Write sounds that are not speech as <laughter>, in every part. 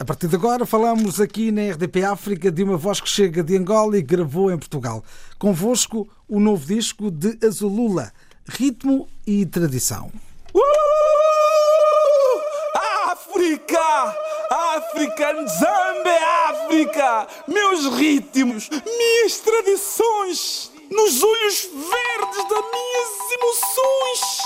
A partir de agora falamos aqui na RDP África de uma voz que chega de Angola e gravou em Portugal. Convosco o novo disco de Azulula, Ritmo e Tradição. Uh! África! África, Nzambe, África! Meus ritmos, minhas tradições, nos olhos verdes das minhas emoções.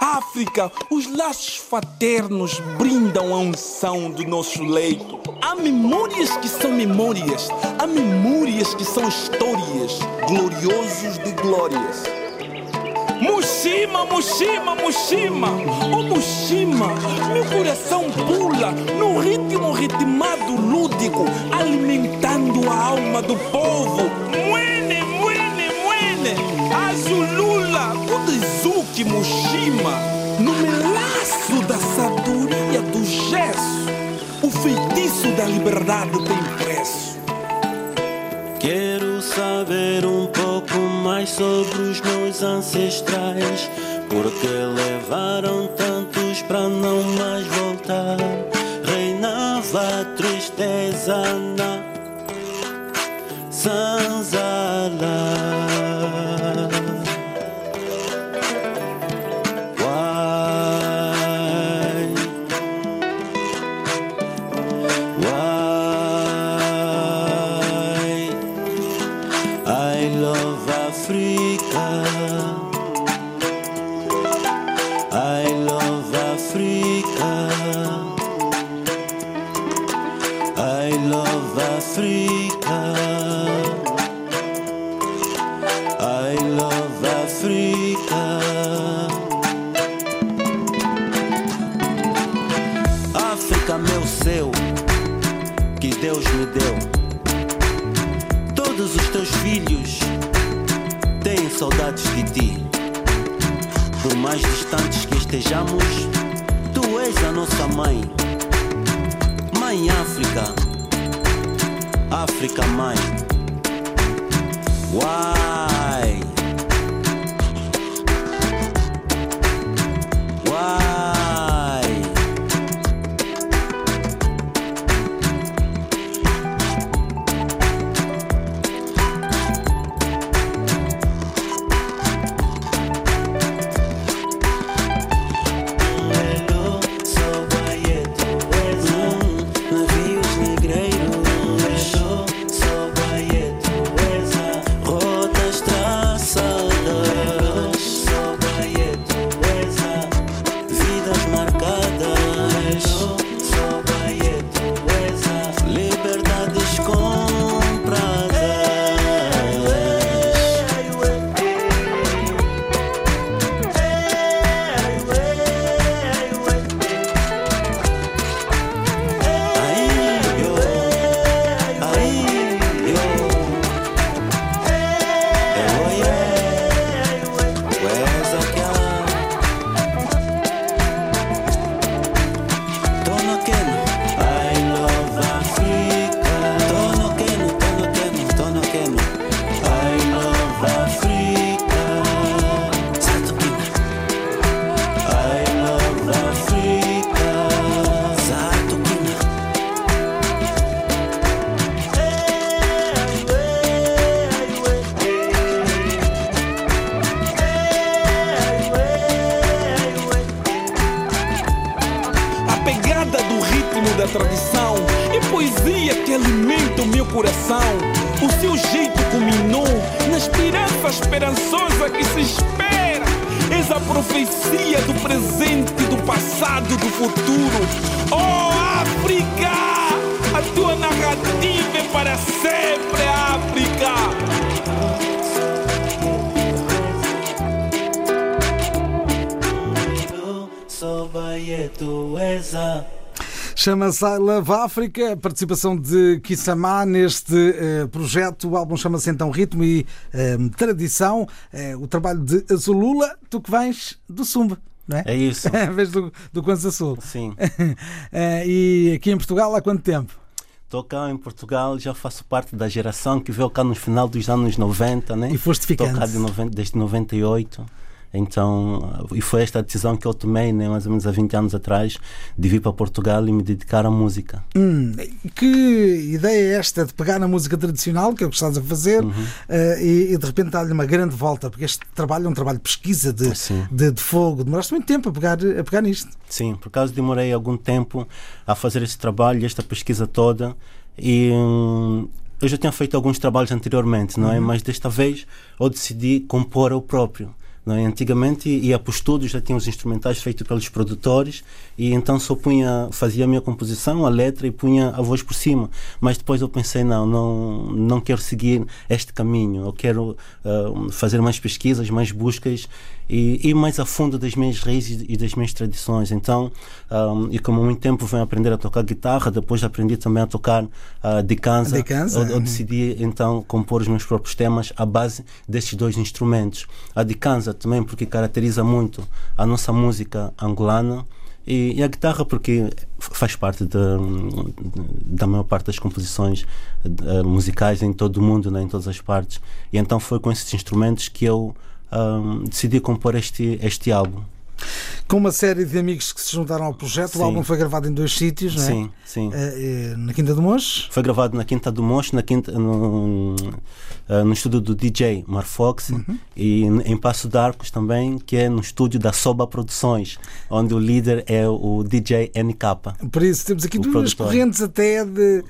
África, os laços fraternos brindam a unção do nosso leito. Há memórias que são memórias, há memórias que são histórias, gloriosos de glórias. Mushima, Mushima, Mushima, oh Mushima, meu coração pula no ritmo ritmado lúdico, alimentando a alma do povo. Muene, muene, muene, Azulula, Kudizuki, Mushima, no melaço da sabedoria do gesso, o feitiço da liberdade tem preço. Quero saber um pouco mais sobre os meus ancestrais. Porque levaram tantos para não mais voltar. Reinava a tristeza na Sanzala. Distantes que estejamos, tu és a nossa mãe. Mãe África, África mãe. Why? Chama-se I Love África, a participação de Kissamá neste eh, projeto. O álbum chama-se então Ritmo e eh, Tradição. Eh, o trabalho de Azulula, tu que vens do Sumba. Não é? É isso. <laughs> Vens do, do Quanza Sul. Sim. <laughs> E aqui em Portugal há quanto tempo? Estou cá em Portugal, já faço parte da geração que veio cá no final dos anos 90, né? E foste Estou ficando. cá de 90, desde 98. Então, e foi esta decisão que eu tomei, né, mais ou menos há 20 anos atrás, de vir para Portugal e me dedicar à música. Hum, que ideia é esta de pegar na música tradicional, que é o que estás a fazer, uhum. uh, e, e, de repente dar-lhe uma grande volta? Porque este trabalho é um trabalho de pesquisa, de, de, de, fogo. Demoraste muito tempo a pegar, a pegar nisto. Sim, por acaso demorei algum tempo a fazer este trabalho, esta pesquisa toda. E hum, eu já tinha feito alguns trabalhos anteriormente, não é? Uhum. Mas desta vez eu decidi compor o próprio. É? Antigamente ia para o estúdio, já tinha os instrumentais feitos pelos produtores e então só punha, fazia a minha composição, a letra e punha a voz por cima. Mas depois eu pensei, não, não, não quero seguir este caminho, eu quero uh, fazer mais pesquisas, mais buscas e ir mais a fundo das minhas raízes e das minhas tradições. Então, um, e como há muito tempo venho aprender a tocar guitarra, depois aprendi também a tocar uh, de cansa, eu, eu, decidi então compor os meus próprios temas à base destes dois instrumentos. A de cansa também porque caracteriza muito a nossa música angolana e, e, a guitarra porque faz parte da, da maior parte das composições uh, musicais em todo o mundo, né, em todas as partes. E então foi com esses instrumentos que eu um, decidi compor este, este álbum. Com uma série de amigos que se juntaram ao projeto, sim. o álbum foi gravado em dois sítios, não é? Sim, sim. Uh, na Quinta do Monte? Foi gravado na Quinta do Monte, na quinta, no, uh, no estúdio do DJ Marfox uhum. e em Passo d'Arcos também, que é no estúdio da Soba Produções, onde o líder é o DJ NK. Por isso, temos aqui duas produtor. correntes até de,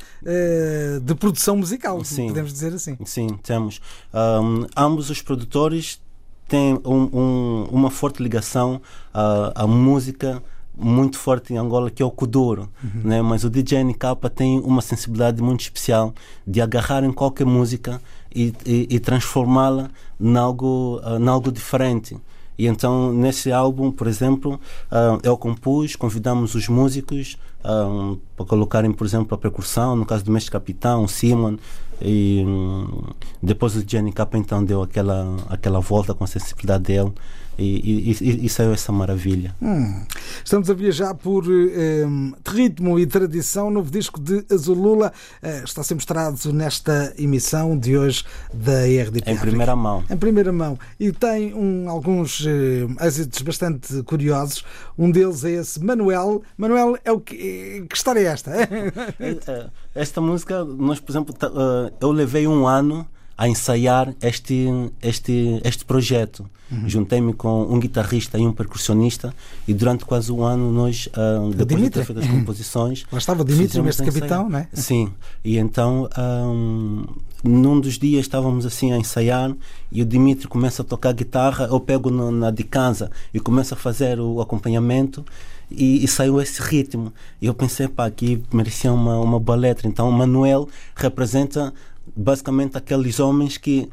de produção musical, sim. podemos dizer assim. Sim, temos. Um, ambos os produtores tem um, um, uma forte ligação à, à, música muito forte em Angola que é o Kuduro, uhum. né? mas o DJ NK tem uma sensibilidade muito especial de agarrar em qualquer música e, e, e transformá-la em algo, uh, em algo diferente. E então, nesse álbum, por exemplo, uh, eu compus, convidamos os músicos uh, para colocarem, por exemplo, a percussão, no caso do Mestre Capitão, Simon, e um, depois o Jenny Kappa então deu aquela, aquela volta com a sensibilidade dele e, e, e, saiu essa maravilha. Hum. Estamos a viajar por um, ritmo e tradição. Novo disco de Azulula uh, está a ser mostrado nesta emissão de hoje da RDP. Em primeira mão. Em primeira mão. E tem um, alguns uh, êxitos bastante curiosos. Um deles é esse Manuel. Manuel, é o que, que história é esta? <laughs> Esta música, nós, por exemplo, uh, eu levei um ano a ensaiar este, este, este projeto. Uhum. Juntei-me com um guitarrista e um percussionista e durante quase um ano nós, uh, depois Dimitri. de ter feito as composições... Lá estava o Dimitri, este capitão, não é? Sim, e então um, num dos dias estávamos assim a ensaiar e o Dimitri começa a tocar guitarra, eu pego no, na de casa e começo a fazer o acompanhamento e, e, saiu esse ritmo. E eu pensei, pá, aqui merecia uma, uma boa letra. Então o Manuel representa basicamente aqueles homens que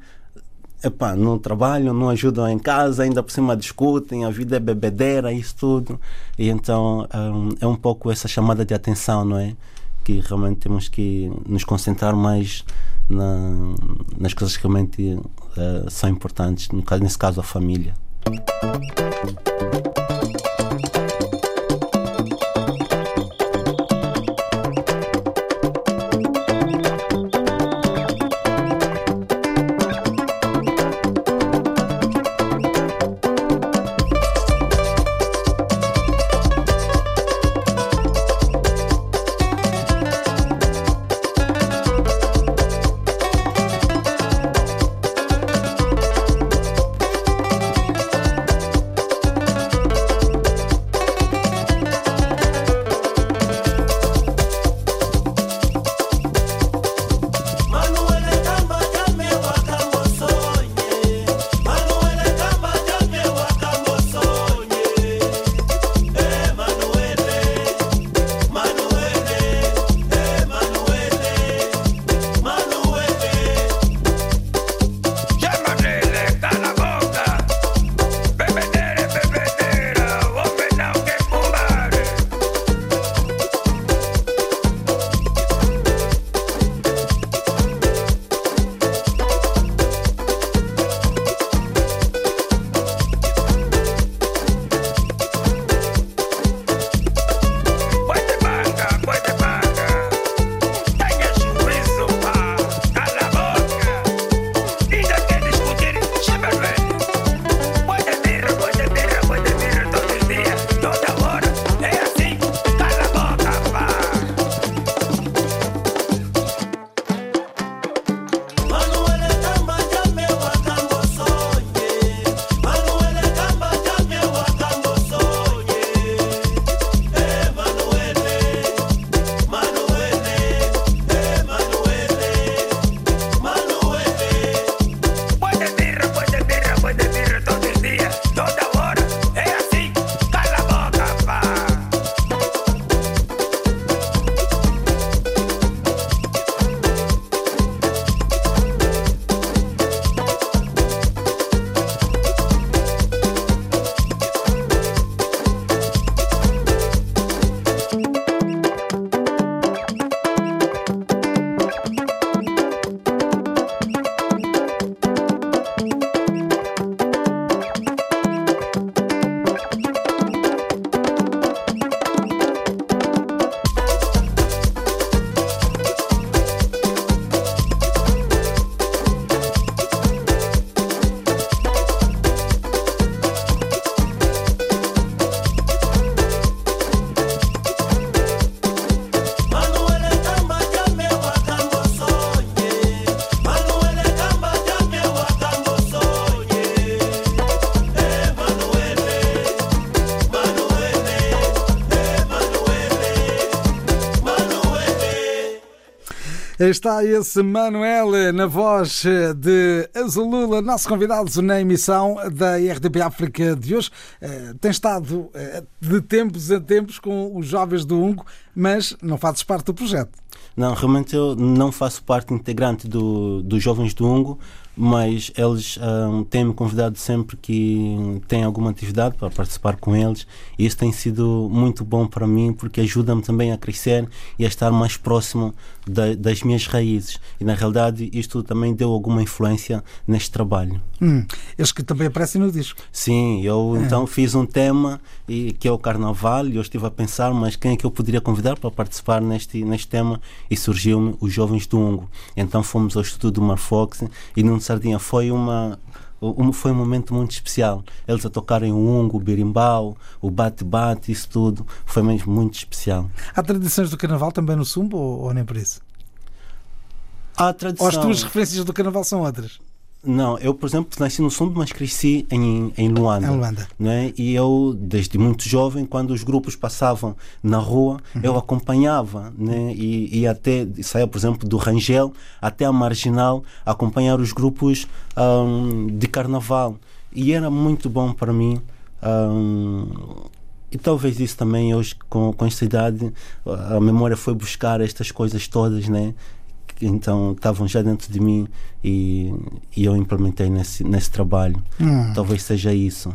epá, não trabalham, não ajudam em casa, ainda por cima discutem, a vida é bebedeira, isso tudo. E então um, é um pouco essa chamada de atenção, não é? Que realmente temos que nos concentrar mais na, nas coisas que realmente uh, são importantes, no caso, nesse caso a família. Está esse Manuel na voz de Azulula, nosso convidado na emissão da RTP África de hoje. Eh, tem estado eh, de tempos a tempos com os jovens do Ungo, mas não fazes parte do projeto. Não, realmente eu não faço parte integrante do, dos Jovens do Ungo, mas eles um, têm-me convidado sempre que tem alguma atividade para participar com eles e isso tem sido muito bom para mim porque ajuda-me também a crescer e a estar mais próximo da, das minhas raízes e na realidade isto também deu alguma influência neste trabalho. Hum, eles que também aparecem no disco. Sim, eu é. então fiz um tema e, que é o Carnaval e eu estive a pensar mas quem é que eu poderia convidar para participar neste, neste tema e surgiu-me os Jovens do Ungo. Então fomos ao Estúdio do Marfox e num Sardinha foi uma um, foi um momento muito especial. Eles a tocarem o ungo, o berimbau, o bate-bate, isso tudo. Foi mesmo muito especial. Há tradições do carnaval também no Sumbo ou, ou nem por isso? Há tradição. Ou as tuas referências do carnaval são outras? Não, eu, por exemplo, nasci no Sul, mas cresci em, em Luanda. Em Luanda. Não é? E eu, desde muito jovem, quando os grupos passavam na rua, uhum. eu acompanhava. Né? E, e até, saía, por exemplo, do Rangel até a Marginal, acompanhar os grupos um, de carnaval. E era muito bom para mim. Um, e talvez isso também hoje com, com esta idade a memória foi buscar estas coisas todas né então estavam já dentro de mim e, e eu implementei nesse, nesse trabalho. Hum. Talvez seja isso.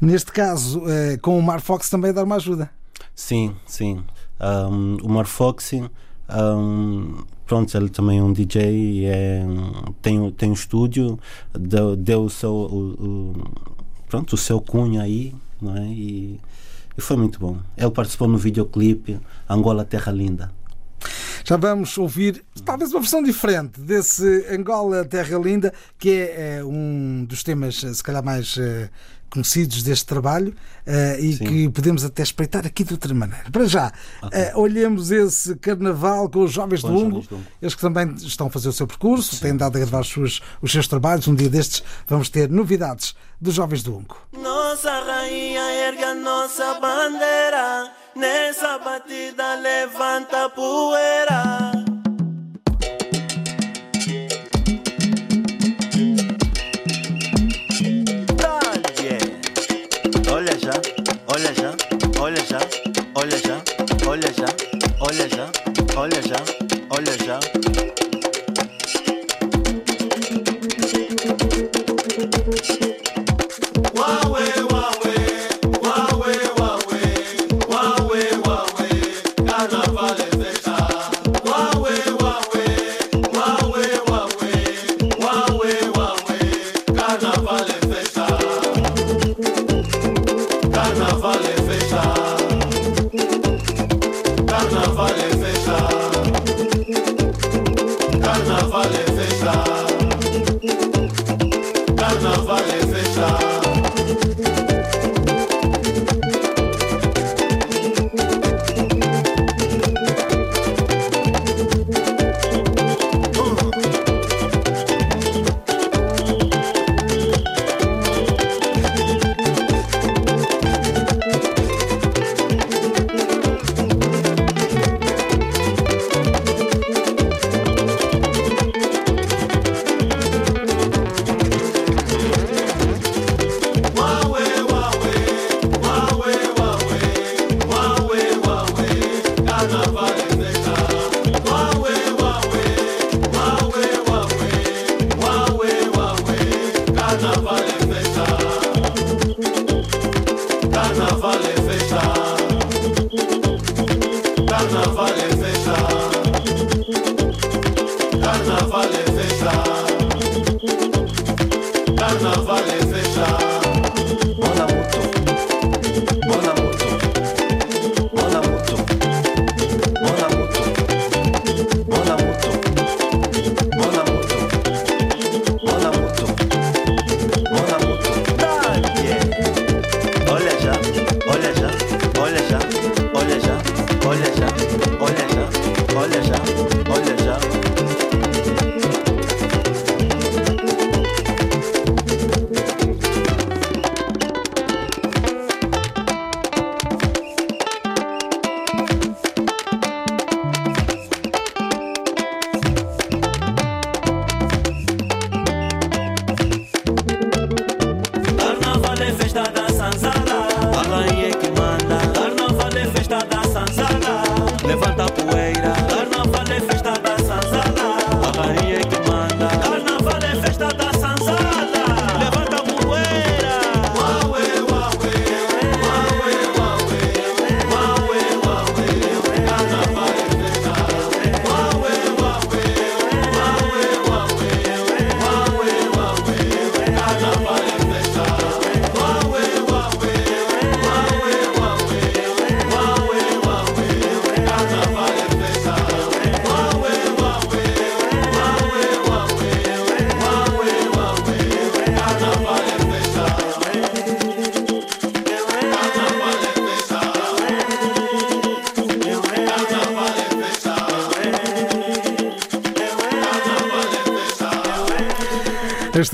Neste caso, eh, com o Marfox também dar uma ajuda. Sim, sim. Um, o Marfox, um, pronto, ele também é um DJ, é, tem, tem um estúdio, deu, deu o seu, o, o, pronto, o seu cunho aí, não é? E, e foi muito bom. Ele participou no videoclipe Angola Terra Linda. Já vamos ouvir talvez uma versão diferente desse Angola Terra Linda, que é, é um dos temas, eh, se calhar, mais uh, conhecidos deste trabalho uh, e Sim. que podemos até espreitar aqui de outra maneira. Para já, okay. uh, olhemos esse carnaval com os jovens com do Ungo, eles que também estão a fazer o seu percurso, Sim. têm dado a gravar os seus, os seus trabalhos. Um dia destes vamos ter novidades dos jovens do Ungo. Nossa rainha erga a nossa bandeira. Nessa batida levanta poeira. Olha já, olha já, olha já, olha já, olha já, olha já, olha já, carnaval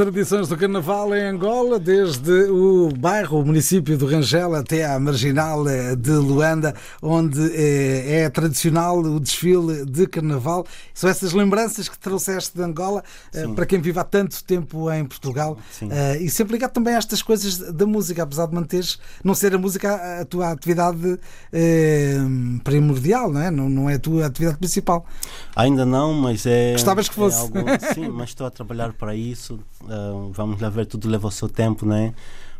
As tradições do Carnaval em Angola, desde o bairro, o município do Rangel até à marginal eh, de Luanda, onde eh, é tradicional o desfile de Carnaval. São essas lembranças que trouxeste de Angola eh, para quem vive há tanto tempo em Portugal Sim. e sempre ligado também a estas coisas da música, apesar de manteres, não ser a música a tua atividade primordial, não é? Não, não é a tua atividade principal. Ainda não, mas é. Gostavas que fosse. É algo, <laughs> sim, mas estou a trabalhar para isso. Uh, vamos lá ver, tudo leva o seu tempo, né?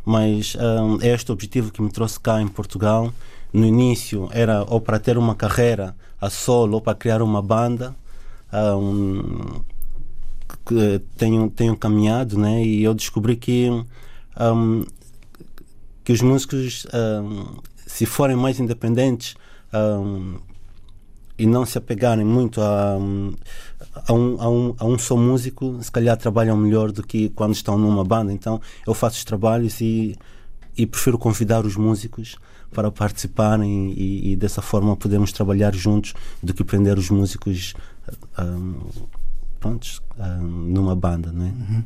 Mas um, é este objetivo que me trouxe cá em Portugal. No início era ou para ter uma carreira a solo ou para criar uma banda. Um, que tenho, tenho caminhado, né? E eu descobri que, um, que os músicos, se forem mais independentes, e não se apegarem muito a, a, um, a, um, a um só músico, se calhar trabalham melhor do que quando estão numa banda. Então eu faço os trabalhos e, e prefiro convidar os músicos para participarem e, e dessa forma podemos trabalhar juntos do que prender os músicos um, prontos, um, numa banda. Não é? Uhum.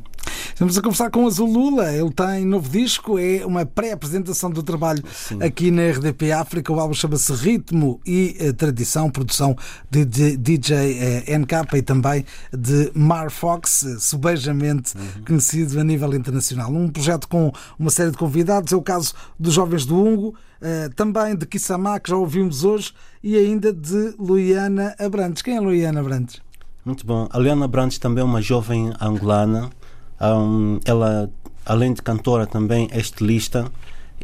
Estamos a conversar com o Azul Lula, ele tem novo disco, é uma pré-apresentação do trabalho Sim. aqui na RDP África. O álbum chama-se Ritmo e eh, Tradição, produção de, DJ eh, NK e também de Mar Fox, eh, subejamente uhum. conhecido a nível internacional. Um projeto com uma série de convidados, é o caso dos Jovens do Ungo, também de Kissamá, que já ouvimos hoje, e ainda de Luiana Abrantes. Quem é Luiana Abrantes? Muito bom. A Luiana Abrantes também é uma jovem angolana um, ela, além de cantora, também é estilista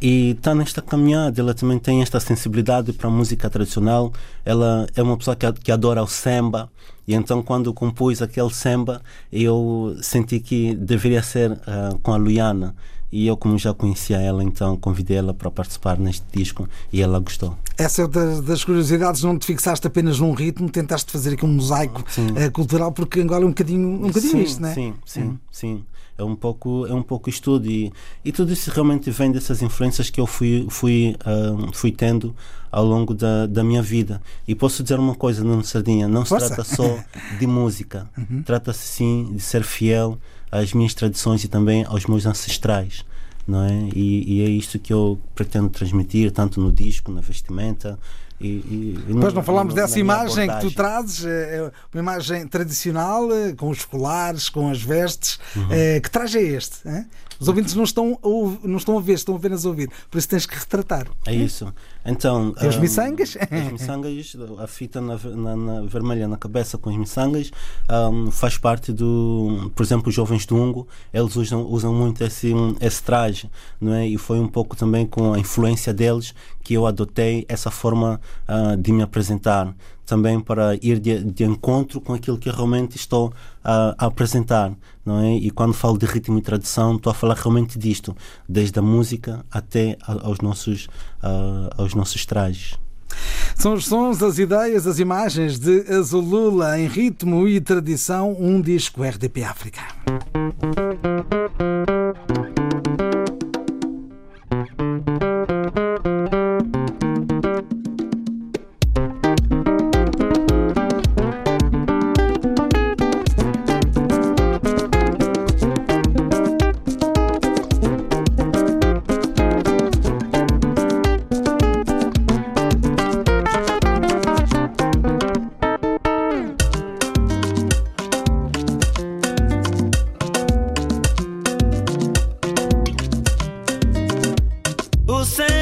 e está nesta caminhada. Ela também tem esta sensibilidade para a música tradicional. Ela é uma pessoa que, que adora o samba. E então, quando compus aquele samba, eu senti que deveria ser uh, com a Luiana. E eu, como já conhecia ela, então convidei ela para participar neste disco e ela gostou. Essa é das, das curiosidades, não te fixaste apenas num ritmo, tentaste fazer aqui um mosaico uh, cultural, porque Angola é um bocadinho, um bocadinho sim, isto, não é? Sim, sim, hum. sim. É um pouco, é um pouco estudo e, e tudo isso realmente vem dessas influências que eu fui, fui, uh, fui tendo ao longo da, da minha vida. E posso dizer uma coisa, Nuno Sardinha, não se Força. trata só de <laughs> música, uhum. trata-se sim de ser fiel às minhas tradições e também aos meus ancestrais. Não é? E, e é isto que eu pretendo transmitir, tanto no disco, na vestimenta, e, e, Depois não falamos dessa imagem abordagem. que tu trazes, é, é uma imagem tradicional, eh, com os colares, com as vestes. Uhum. É, que traje é este? Os ouvintes não estão, a, não estão a ver, estão apenas a ouvir. Por isso tens que retratar. É isso. Então, Tem os um, miçangas? Os miçangas, a fita na, na, na, vermelha na cabeça com os miçangas um, faz parte do. Por exemplo, os jovens do Ungo, eles usam, usam muito esse, esse traje, não é? E foi um pouco também com a influência deles que eu adotei essa forma uh, de me apresentar também para ir de, de, encontro com aquilo que realmente estou a, a, apresentar, não é? E quando falo de ritmo e tradição, estou a falar realmente disto, desde a música até aos nossos, uh, aos nossos trajes. São os sons, as ideias, as imagens de Azulula em ritmo e tradição, um disco RDP África. Ele leva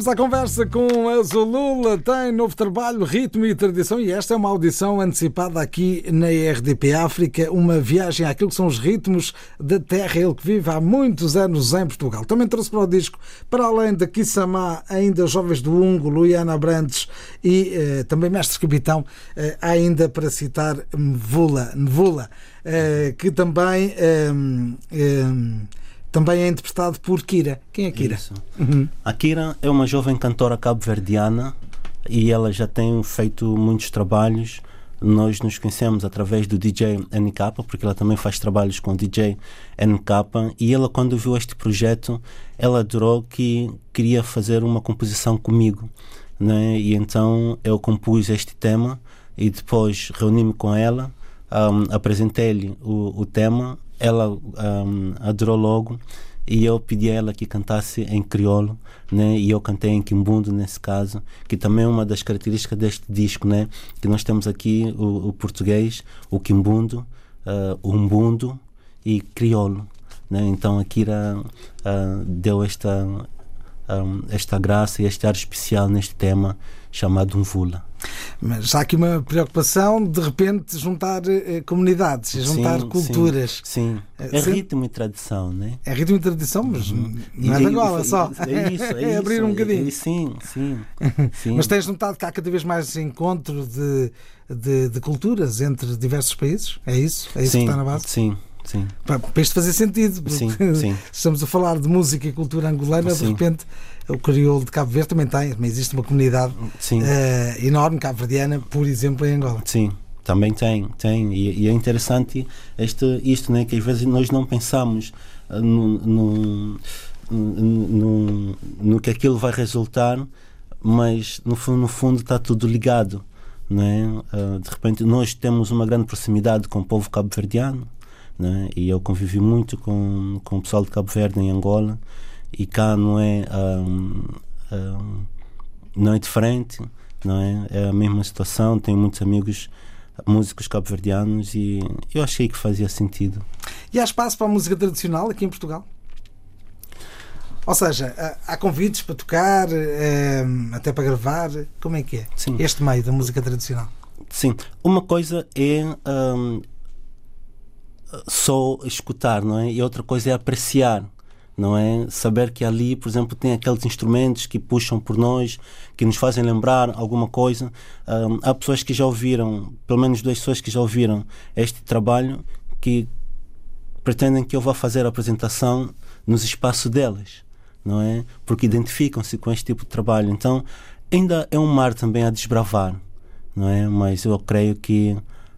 Estamos à conversa com a Zulula, tem novo trabalho, ritmo e tradição, e esta é uma audição antecipada aqui na RDP África, uma viagem àquilo que são os ritmos da terra, ele que vive há muitos anos em Portugal. Também trouxe para o disco, para além da Kissamá, ainda Jovens do Ungo, Luiana Brandes e eh, também Mestre Capitão, eh, ainda para citar Mvula, Mvula eh, que também. Também é interpretado por Kira. Quem é Kira? Uhum. A Kira é uma jovem cantora cabo-verdiana e ela já tem feito muitos trabalhos. Nós nos conhecemos através do DJ NK, porque ela também faz trabalhos com o DJ NK. E ela, quando viu este projeto, ela adorou que queria fazer uma composição comigo. Né? E então eu compus este tema e depois reuni-me com ela, um, apresentei-lhe o, o tema ela um, adorou logo e eu pedi a ela que cantasse em crioulo, né? E eu cantei em quimbundo nesse caso, que também é uma das características deste disco, né? Que nós temos aqui o, o português, o quimbundo, uh, o umbundo e crioulo, né? Então a Kira uh, deu esta um, esta graça e este ar especial neste tema chamado Umvula. Mas há aqui uma preocupação de repente juntar eh, comunidades, juntar sim, culturas. Sim, sim. Eh, é ritmo e tradição, né? É ritmo e tradição, mas uhum. não é de Angola só. É isso, é, <laughs> é abrir isso, um bocadinho. É, sim, sim, <laughs> sim. mas tens notado que há cada vez mais encontro de, de, de culturas entre diversos países? É isso? É isso sim, que está na base? Sim, sim. Para, para isto fazer sentido, porque sim, sim. <laughs> estamos a falar de música e cultura angolana, de repente o crioulo de Cabo Verde também tem, também existe uma comunidade uh, enorme cabo-verdiana, por exemplo, em Angola. Sim, também tem, tem. E, e, é interessante este, isto, né, que às vezes nós não pensamos uh, no, no, no, no, que aquilo vai resultar, mas no, no fundo está tudo ligado. Né? Uh, de repente, nós temos uma grande proximidade com o povo cabo-verdiano. Né? E eu convivi muito com, com o pessoal de Cabo Verde em Angola e cá não é um, um, não é diferente não é é a mesma situação tenho muitos amigos músicos cabo-verdianos e eu achei que fazia sentido e há espaço para a música tradicional aqui em Portugal ou seja, há convites para tocar, hum, até para gravar. Como é que é Sim. este meio da música tradicional? Sim, uma coisa é um, só escutar, não é? E outra coisa é apreciar não é? Saber que ali, por exemplo, tem aqueles instrumentos que puxam por nós, que nos fazem lembrar alguma coisa. Um, há pessoas que já ouviram, pelo menos duas pessoas que já ouviram este trabalho, que pretendem que eu vá fazer a apresentação nos espaços delas, não é? Porque identificam-se com este tipo de trabalho. Então, ainda é um mar também a desbravar, não é? Mas eu creio que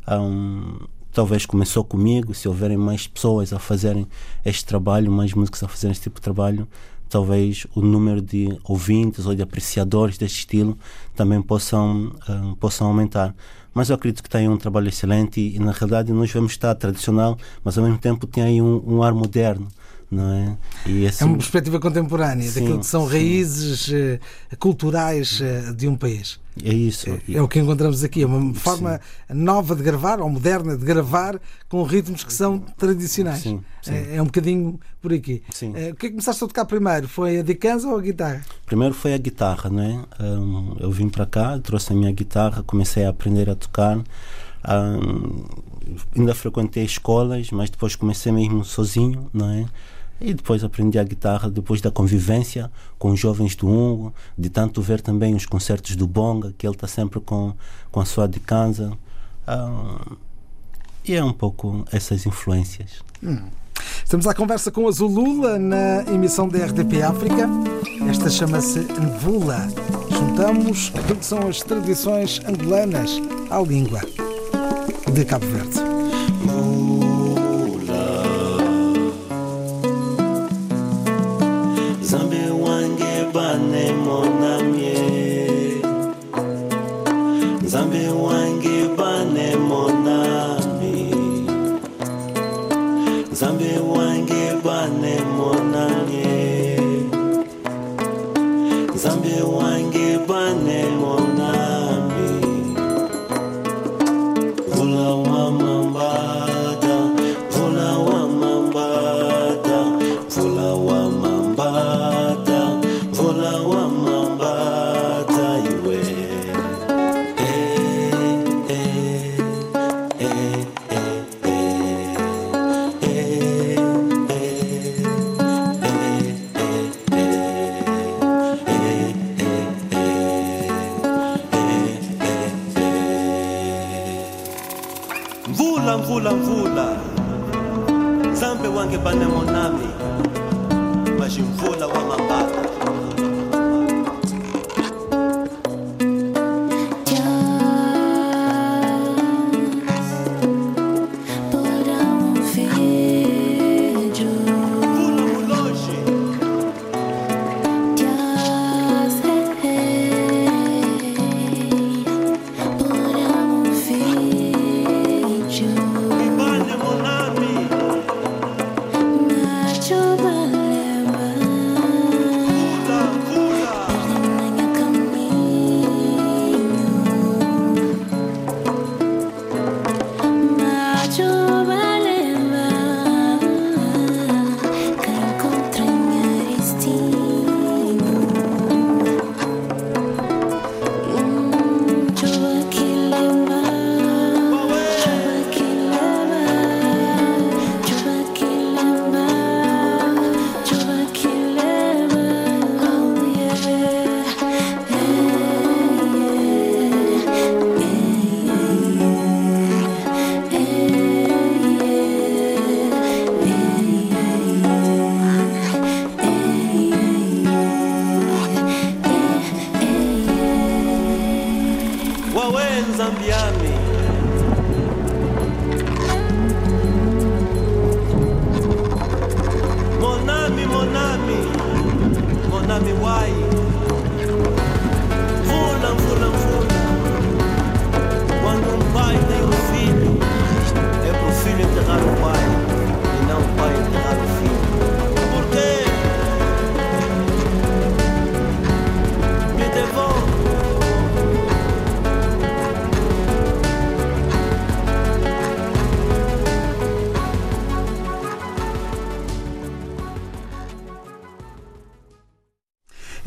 um, talvez começou comigo, se houverem mais pessoas a fazerem este trabalho, mais músicos a fazerem este tipo de trabalho, talvez o número de ouvintes ou de apreciadores deste estilo também possam, uh, possam aumentar. Mas eu acredito que tem um trabalho excelente e, e, na realidade nós vemos estar tradicional, mas ao mesmo tempo tem aí um, um ar moderno não é? É uma perspectiva contemporânea sim, daquilo que são sim. raízes uh, culturais uh, de um país. É isso. É, é, o que encontramos aqui, é uma forma sim. nova de gravar, ou moderna de gravar, com ritmos que são tradicionais. É, é, um bocadinho por aqui. Uh, o que é que começaste a tocar primeiro? Foi a dicanza ou a guitarra? Primeiro foi a guitarra, não é? Um, eu vim para cá, trouxe a minha guitarra, comecei a aprender a tocar. Um, ainda frequentei escolas, mas depois comecei mesmo sozinho, não é? E depois aprendi a guitarra, depois da convivência com os jovens do Ungo, de tanto ver também os concertos do Bonga, que ele está sempre com, com a sua dicanza. Ah, e é um pouco essas influências. Hum. Estamos à conversa com a Zulula na emissão da RDP África. Esta chama-se Nvula. Juntamos aquilo que são as tradições angolanas à língua de Cabo Verde. Zambi wange bane monange. Zambi wange bane show.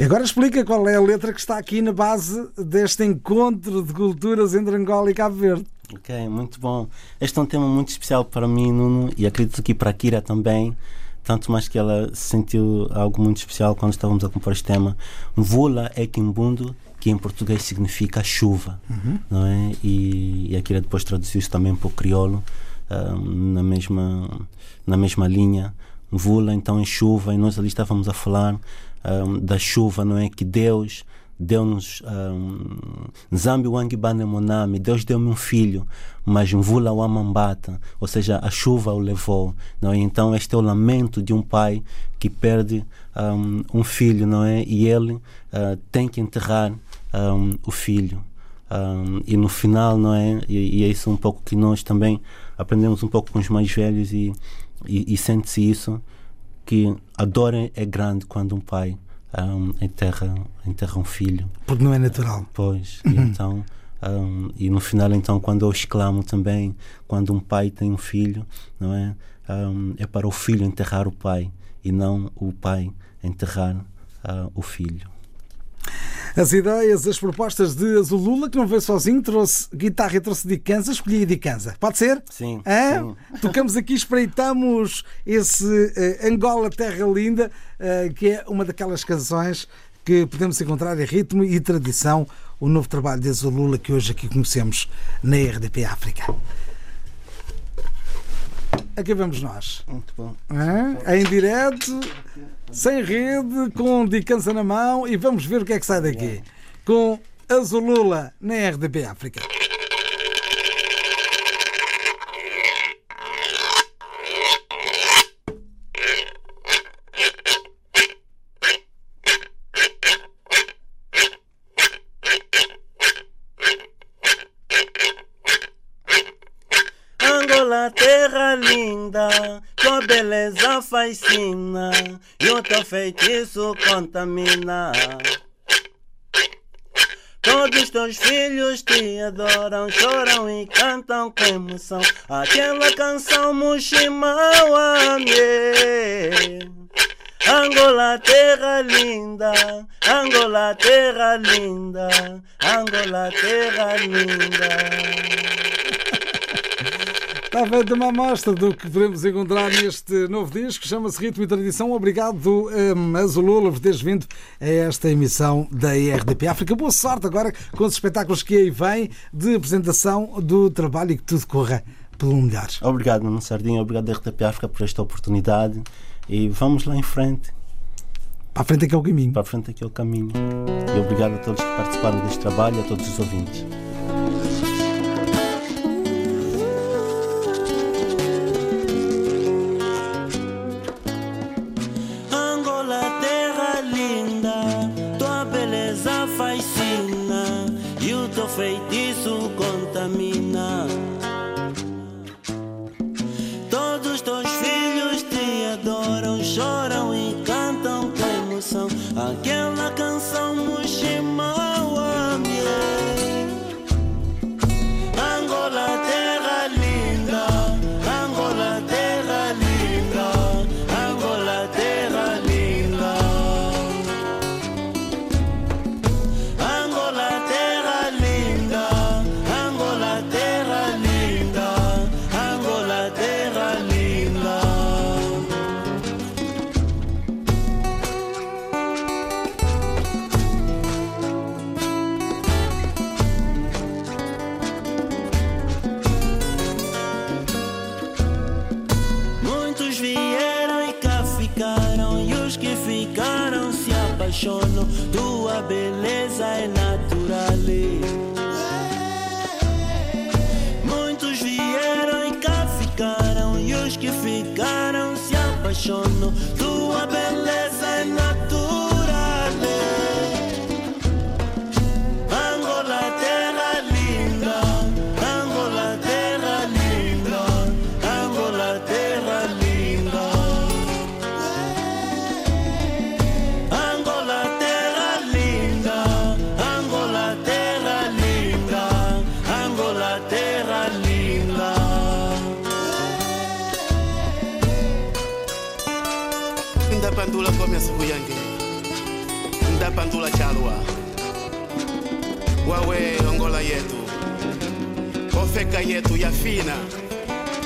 Agora explica qual é a letra que está aqui na base deste encontro de culturas entre Angola e Cabo Verde. Ok, muito bom. Este é um tema muito especial para mim, Nuno, e acredito que para a Kira também. Tanto mais que ela sentiu algo muito especial quando estávamos a compor este tema. Vula é Kimbundo, que em português significa chuva, não é? E, e a Kira depois traduziu isso também para o crioulo, ah, na, mesma, na mesma linha. Vula, então é chuva, e nós ali estávamos a falar ah, da chuva, não é? Que Deus deu-nos um, Wangibane Monami, Deus deu-me um filho, mas Mvula Wamambata, ou seja, a chuva o levou. Não é? Então, este é o lamento de um pai que perde um, um filho, não é? E ele ah, tem que enterrar um, o filho. Um, e no final, não é? E, e é isso um pouco que nós também aprendemos um pouco com os mais velhos e, e, e sente-se isso que a dor é grande quando um pai um, enterra, enterra um filho. Porque não é natural. Pois, e então, um, e no final, então, quando eu exclamo também, quando um pai tem um filho, não é? Um, é para o filho enterrar o pai e não o pai enterrar ah, o filho. As ideias, as propostas de Azulula, que não veio sozinho, trouxe guitarra e trouxe Dicanza, escolhi a Dicanza. Pode ser? Sim, sim. <laughs> Tocamos aqui, espreitamos esse eh, Angola Terra Linda, eh, que é uma daquelas canções que podemos encontrar em ritmo e tradição, o novo trabalho de Azulula que hoje aqui conhecemos na RDP África. Aqui vamos nós. Muito bom. Hã? Em direto, sem rede, com Dicança na mão e vamos ver o que é que sai daqui. Com Azulula na RDP África. Angola, terra linda, tua beleza fascina e o teu feitiço contamina. Todos teus filhos te adoram, choram e cantam com emoção aquela canção Mushimauame. Angola, terra linda, Angola, terra linda, Angola, terra linda. Está de uma amostra do que podemos encontrar neste novo disco, chama-se Ritmo e Tradição. Obrigado, um, Azulula, por teres vindo a esta emissão da RDP África. Boa sorte agora com os espetáculos que aí vêm de apresentação do trabalho e que tudo corra pelo melhor. Obrigado, Mano Sardinha, obrigado, RDP África, por esta oportunidade e vamos lá em frente. Para a frente é que é o caminho. Para a frente é que é o caminho. E obrigado a todos que participaram deste trabalho, e a todos os ouvintes. fascina e o teu feitiço. wawe ongola yetu. Ofeka yetu yafina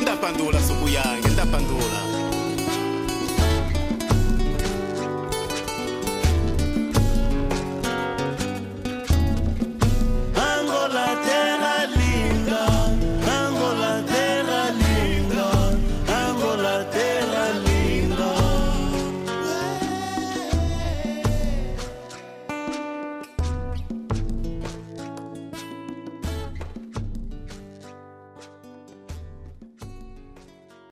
ndapandula suku yange ndapandula.